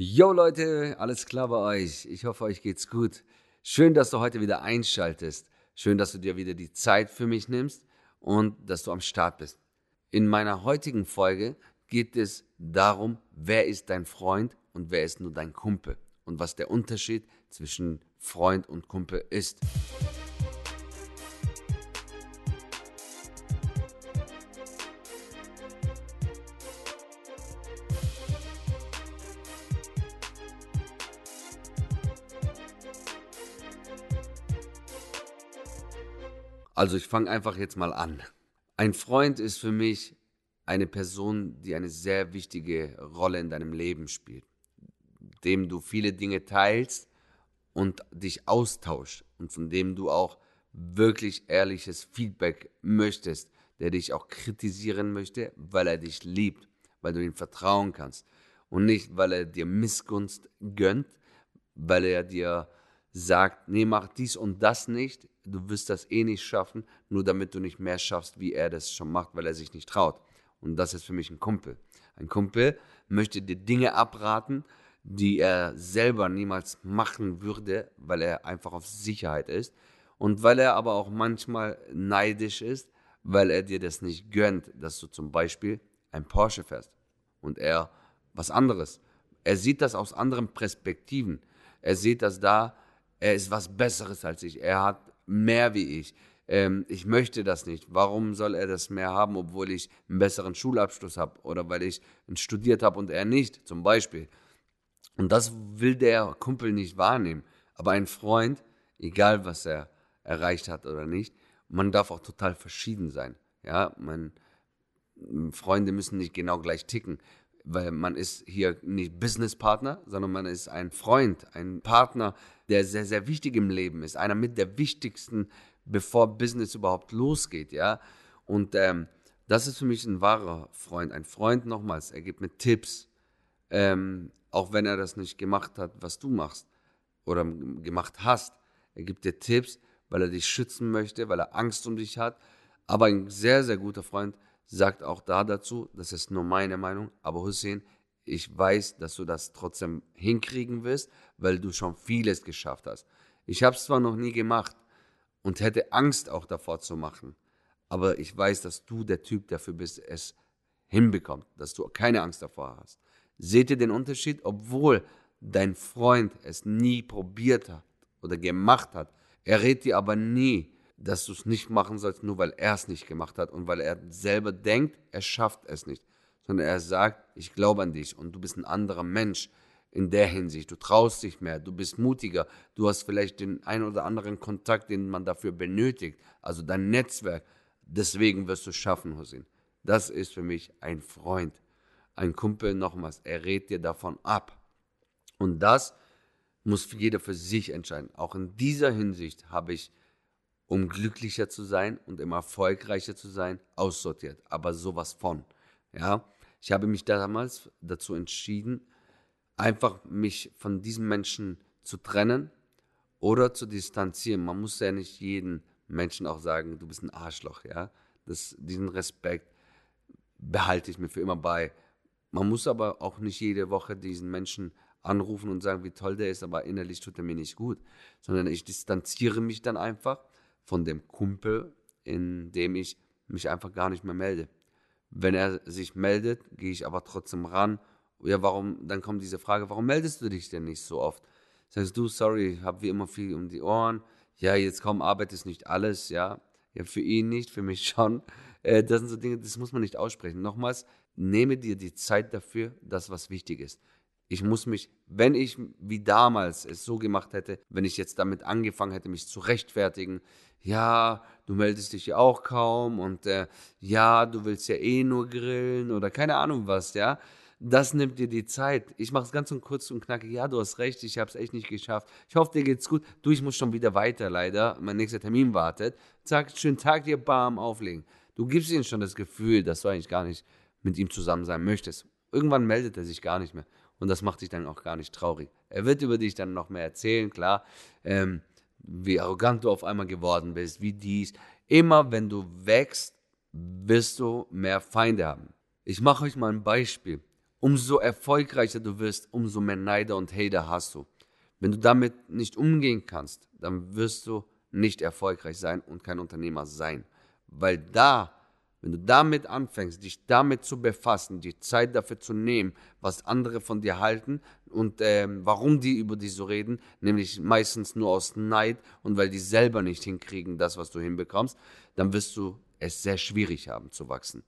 Yo Leute, alles klar bei euch? Ich hoffe, euch geht's gut. Schön, dass du heute wieder einschaltest. Schön, dass du dir wieder die Zeit für mich nimmst und dass du am Start bist. In meiner heutigen Folge geht es darum, wer ist dein Freund und wer ist nur dein Kumpel und was der Unterschied zwischen Freund und Kumpel ist. Also ich fange einfach jetzt mal an. Ein Freund ist für mich eine Person, die eine sehr wichtige Rolle in deinem Leben spielt, dem du viele Dinge teilst und dich austauscht und von dem du auch wirklich ehrliches Feedback möchtest, der dich auch kritisieren möchte, weil er dich liebt, weil du ihm vertrauen kannst. Und nicht, weil er dir Missgunst gönnt, weil er dir sagt, nee, mach dies und das nicht, du wirst das eh nicht schaffen, nur damit du nicht mehr schaffst, wie er das schon macht, weil er sich nicht traut. Und das ist für mich ein Kumpel. Ein Kumpel möchte dir Dinge abraten, die er selber niemals machen würde, weil er einfach auf Sicherheit ist und weil er aber auch manchmal neidisch ist, weil er dir das nicht gönnt, dass du zum Beispiel ein Porsche fährst und er was anderes. Er sieht das aus anderen Perspektiven. Er sieht das da, er ist was Besseres als ich. Er hat mehr wie ich. Ähm, ich möchte das nicht. Warum soll er das mehr haben, obwohl ich einen besseren Schulabschluss habe oder weil ich studiert habe und er nicht, zum Beispiel. Und das will der Kumpel nicht wahrnehmen. Aber ein Freund, egal was er erreicht hat oder nicht, man darf auch total verschieden sein. Ja, man, Freunde müssen nicht genau gleich ticken weil man ist hier nicht Businesspartner, sondern man ist ein Freund, ein Partner, der sehr, sehr wichtig im Leben ist, einer mit der wichtigsten, bevor Business überhaupt losgeht, ja. Und ähm, das ist für mich ein wahrer Freund. Ein Freund nochmals, er gibt mir Tipps, ähm, auch wenn er das nicht gemacht hat, was du machst oder gemacht hast. Er gibt dir Tipps, weil er dich schützen möchte, weil er Angst um dich hat. Aber ein sehr, sehr guter Freund sagt auch da dazu, das ist nur meine Meinung, aber Hussein, ich weiß, dass du das trotzdem hinkriegen wirst, weil du schon vieles geschafft hast. Ich habe es zwar noch nie gemacht und hätte Angst auch davor zu machen, aber ich weiß, dass du der Typ dafür bist, es hinbekommt, dass du keine Angst davor hast. Seht ihr den Unterschied? Obwohl dein Freund es nie probiert hat oder gemacht hat, er rät dir aber nie, dass du es nicht machen sollst, nur weil er es nicht gemacht hat und weil er selber denkt, er schafft es nicht, sondern er sagt, ich glaube an dich und du bist ein anderer Mensch in der Hinsicht. Du traust dich mehr, du bist mutiger, du hast vielleicht den ein oder anderen Kontakt, den man dafür benötigt, also dein Netzwerk. Deswegen wirst du es schaffen, Hussein. Das ist für mich ein Freund, ein Kumpel nochmals. Er rät dir davon ab. Und das muss jeder für sich entscheiden. Auch in dieser Hinsicht habe ich um glücklicher zu sein und immer erfolgreicher zu sein, aussortiert. Aber sowas von. Ja, ich habe mich damals dazu entschieden, einfach mich von diesen Menschen zu trennen oder zu distanzieren. Man muss ja nicht jeden Menschen auch sagen, du bist ein Arschloch, ja. Das, diesen Respekt behalte ich mir für immer bei. Man muss aber auch nicht jede Woche diesen Menschen anrufen und sagen, wie toll der ist, aber innerlich tut er mir nicht gut, sondern ich distanziere mich dann einfach von dem Kumpel, in dem ich mich einfach gar nicht mehr melde. Wenn er sich meldet, gehe ich aber trotzdem ran. Ja, warum? Dann kommt diese Frage, warum meldest du dich denn nicht so oft? Sagst du, sorry, habe wie immer viel um die Ohren. Ja, jetzt komm, Arbeit ist nicht alles, ja. Ja, für ihn nicht, für mich schon. Äh, das sind so Dinge, das muss man nicht aussprechen. Nochmals, nehme dir die Zeit dafür, das, was wichtig ist. Ich muss mich, wenn ich wie damals es so gemacht hätte, wenn ich jetzt damit angefangen hätte, mich zu rechtfertigen, ja, du meldest dich ja auch kaum und äh, ja, du willst ja eh nur grillen oder keine Ahnung was, ja. Das nimmt dir die Zeit. Ich mache es ganz und kurz und knackig. Ja, du hast recht, ich habe es echt nicht geschafft. Ich hoffe, dir geht's gut. Du, ich muss schon wieder weiter, leider. Mein nächster Termin wartet. Sag, schönen Tag dir, bam, auflegen. Du gibst ihm schon das Gefühl, dass du eigentlich gar nicht mit ihm zusammen sein möchtest. Irgendwann meldet er sich gar nicht mehr. Und das macht dich dann auch gar nicht traurig. Er wird über dich dann noch mehr erzählen, klar. Ähm, wie arrogant du auf einmal geworden bist, wie dies. Immer wenn du wächst, wirst du mehr Feinde haben. Ich mache euch mal ein Beispiel. umso erfolgreicher du wirst, umso mehr Neider und Hater hast du. Wenn du damit nicht umgehen kannst, dann wirst du nicht erfolgreich sein und kein Unternehmer sein. Weil da, wenn du damit anfängst, dich damit zu befassen, die Zeit dafür zu nehmen, was andere von dir halten und ähm, warum die über dich so reden, nämlich meistens nur aus Neid und weil die selber nicht hinkriegen, das, was du hinbekommst, dann wirst du es sehr schwierig haben zu wachsen.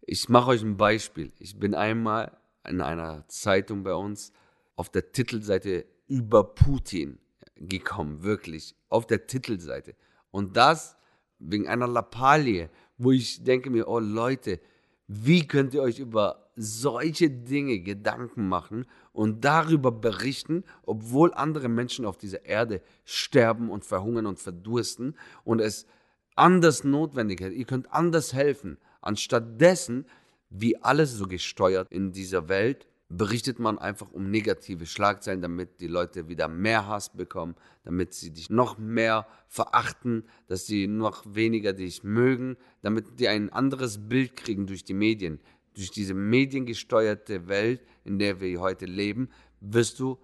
Ich mache euch ein Beispiel. Ich bin einmal in einer Zeitung bei uns auf der Titelseite über Putin gekommen, wirklich, auf der Titelseite. Und das wegen einer Lappalie, wo ich denke mir, oh Leute, wie könnt ihr euch über solche Dinge Gedanken machen und darüber berichten, obwohl andere Menschen auf dieser Erde sterben und verhungern und verdursten und es anders notwendig ist. Ihr könnt anders helfen. Anstatt dessen, wie alles so gesteuert in dieser Welt, berichtet man einfach um negative Schlagzeilen, damit die Leute wieder mehr Hass bekommen, damit sie dich noch mehr verachten, dass sie noch weniger dich mögen, damit die ein anderes Bild kriegen durch die Medien. Durch diese mediengesteuerte Welt, in der wir heute leben, wirst du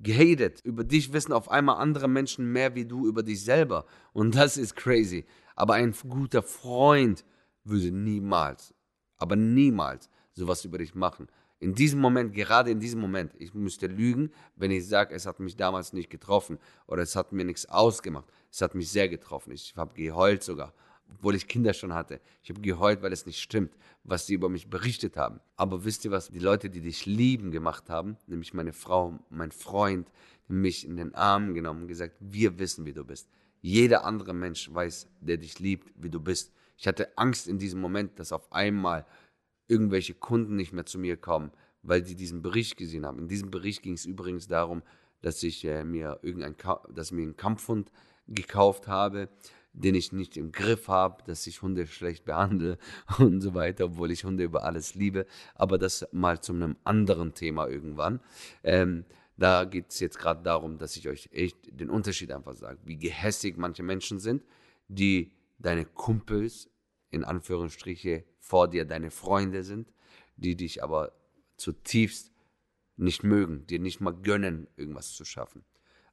gehatet. Über dich wissen auf einmal andere Menschen mehr wie du über dich selber. Und das ist crazy. Aber ein guter Freund würde niemals, aber niemals sowas über dich machen. In diesem Moment, gerade in diesem Moment, ich müsste lügen, wenn ich sage, es hat mich damals nicht getroffen oder es hat mir nichts ausgemacht. Es hat mich sehr getroffen. Ich habe geheult sogar, obwohl ich Kinder schon hatte. Ich habe geheult, weil es nicht stimmt, was sie über mich berichtet haben. Aber wisst ihr, was die Leute, die dich lieben, gemacht haben? Nämlich meine Frau, mein Freund, mich in den Arm genommen und gesagt, wir wissen, wie du bist. Jeder andere Mensch weiß, der dich liebt, wie du bist. Ich hatte Angst in diesem Moment, dass auf einmal irgendwelche Kunden nicht mehr zu mir kommen, weil die diesen Bericht gesehen haben. In diesem Bericht ging es übrigens darum, dass ich äh, mir irgendein, dass ich mir einen Kampfhund gekauft habe, den ich nicht im Griff habe, dass ich Hunde schlecht behandle und so weiter, obwohl ich Hunde über alles liebe. Aber das mal zu einem anderen Thema irgendwann. Ähm, da geht es jetzt gerade darum, dass ich euch echt den Unterschied einfach sage, wie gehässig manche Menschen sind, die deine Kumpels in Anführungsstriche vor dir deine Freunde sind, die dich aber zutiefst nicht mögen, dir nicht mal gönnen, irgendwas zu schaffen.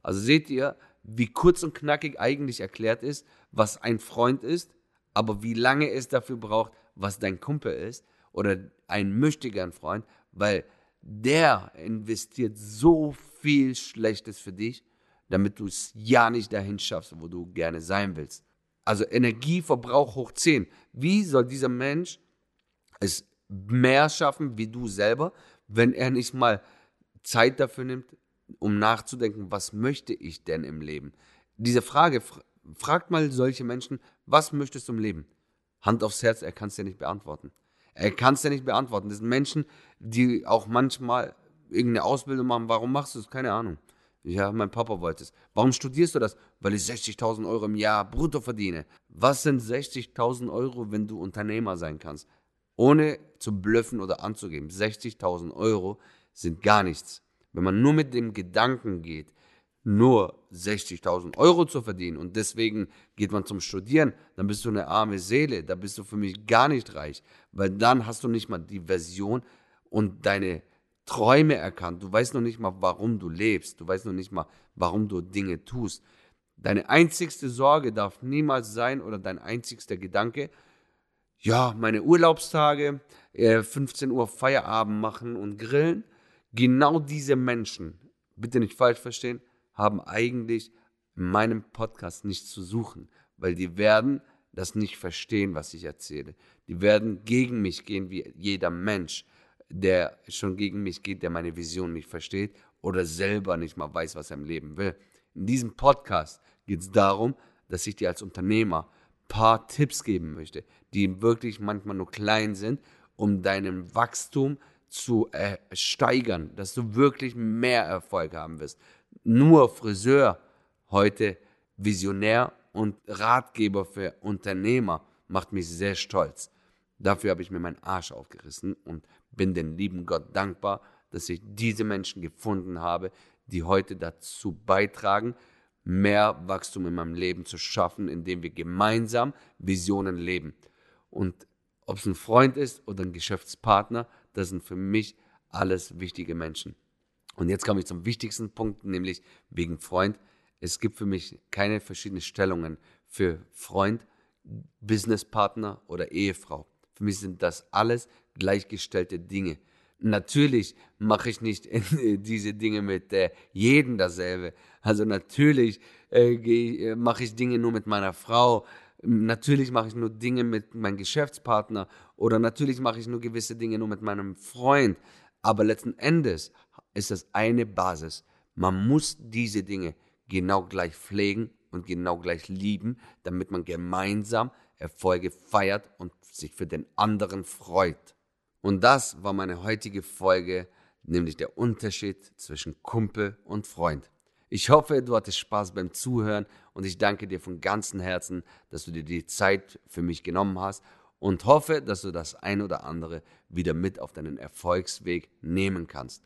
Also seht ihr, wie kurz und knackig eigentlich erklärt ist, was ein Freund ist, aber wie lange es dafür braucht, was dein Kumpel ist oder ein möchtegern Freund, weil der investiert so viel Schlechtes für dich, damit du es ja nicht dahin schaffst, wo du gerne sein willst. Also Energieverbrauch hoch 10. Wie soll dieser Mensch es mehr schaffen wie du selber, wenn er nicht mal Zeit dafür nimmt, um nachzudenken, was möchte ich denn im Leben? Diese Frage, fragt mal solche Menschen, was möchtest du im Leben? Hand aufs Herz, er kann es dir nicht beantworten. Er kann es dir nicht beantworten. Das sind Menschen, die auch manchmal irgendeine Ausbildung machen. Warum machst du es? Keine Ahnung. Ja, mein Papa wollte es. Warum studierst du das? Weil ich 60.000 Euro im Jahr brutto verdiene. Was sind 60.000 Euro, wenn du Unternehmer sein kannst? Ohne zu blöffen oder anzugeben. 60.000 Euro sind gar nichts. Wenn man nur mit dem Gedanken geht, nur 60.000 Euro zu verdienen und deswegen geht man zum Studieren, dann bist du eine arme Seele, da bist du für mich gar nicht reich, weil dann hast du nicht mal die Version und deine Träume erkannt. Du weißt noch nicht mal, warum du lebst. Du weißt noch nicht mal, warum du Dinge tust. Deine einzigste Sorge darf niemals sein oder dein einzigster Gedanke, ja, meine Urlaubstage, 15 äh, Uhr Feierabend machen und grillen. Genau diese Menschen, bitte nicht falsch verstehen, haben eigentlich in meinem Podcast nichts zu suchen, weil die werden das nicht verstehen, was ich erzähle. Die werden gegen mich gehen wie jeder Mensch der schon gegen mich geht, der meine Vision nicht versteht oder selber nicht mal weiß, was er im Leben will. In diesem Podcast geht es darum, dass ich dir als Unternehmer ein paar Tipps geben möchte, die wirklich manchmal nur klein sind, um deinem Wachstum zu äh, steigern, dass du wirklich mehr Erfolg haben wirst. Nur Friseur heute Visionär und Ratgeber für Unternehmer macht mich sehr stolz. Dafür habe ich mir meinen Arsch aufgerissen und bin dem lieben Gott dankbar, dass ich diese Menschen gefunden habe, die heute dazu beitragen, mehr Wachstum in meinem Leben zu schaffen, indem wir gemeinsam Visionen leben. Und ob es ein Freund ist oder ein Geschäftspartner, das sind für mich alles wichtige Menschen. Und jetzt komme ich zum wichtigsten Punkt, nämlich wegen Freund. Es gibt für mich keine verschiedenen Stellungen für Freund, Businesspartner oder Ehefrau. Für mich sind das alles gleichgestellte Dinge. Natürlich mache ich nicht diese Dinge mit äh, jedem dasselbe. Also natürlich äh, äh, mache ich Dinge nur mit meiner Frau. Natürlich mache ich nur Dinge mit meinem Geschäftspartner oder natürlich mache ich nur gewisse Dinge nur mit meinem Freund. Aber letzten Endes ist das eine Basis. Man muss diese Dinge genau gleich pflegen und genau gleich lieben, damit man gemeinsam Erfolge feiert und sich für den anderen freut. Und das war meine heutige Folge, nämlich der Unterschied zwischen Kumpel und Freund. Ich hoffe, du hattest Spaß beim Zuhören und ich danke dir von ganzem Herzen, dass du dir die Zeit für mich genommen hast und hoffe, dass du das ein oder andere wieder mit auf deinen Erfolgsweg nehmen kannst.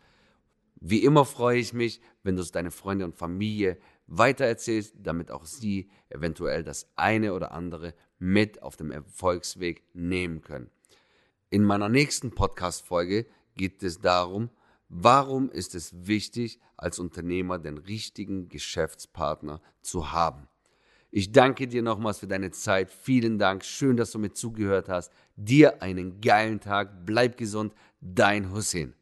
Wie immer freue ich mich, wenn du es deine Freunde und Familie weitererzählst, damit auch sie eventuell das eine oder andere mit auf dem Erfolgsweg nehmen können. In meiner nächsten Podcast-Folge geht es darum, warum ist es wichtig, als Unternehmer den richtigen Geschäftspartner zu haben. Ich danke dir nochmals für deine Zeit. Vielen Dank. Schön, dass du mir zugehört hast. Dir einen geilen Tag. Bleib gesund. Dein Hussein.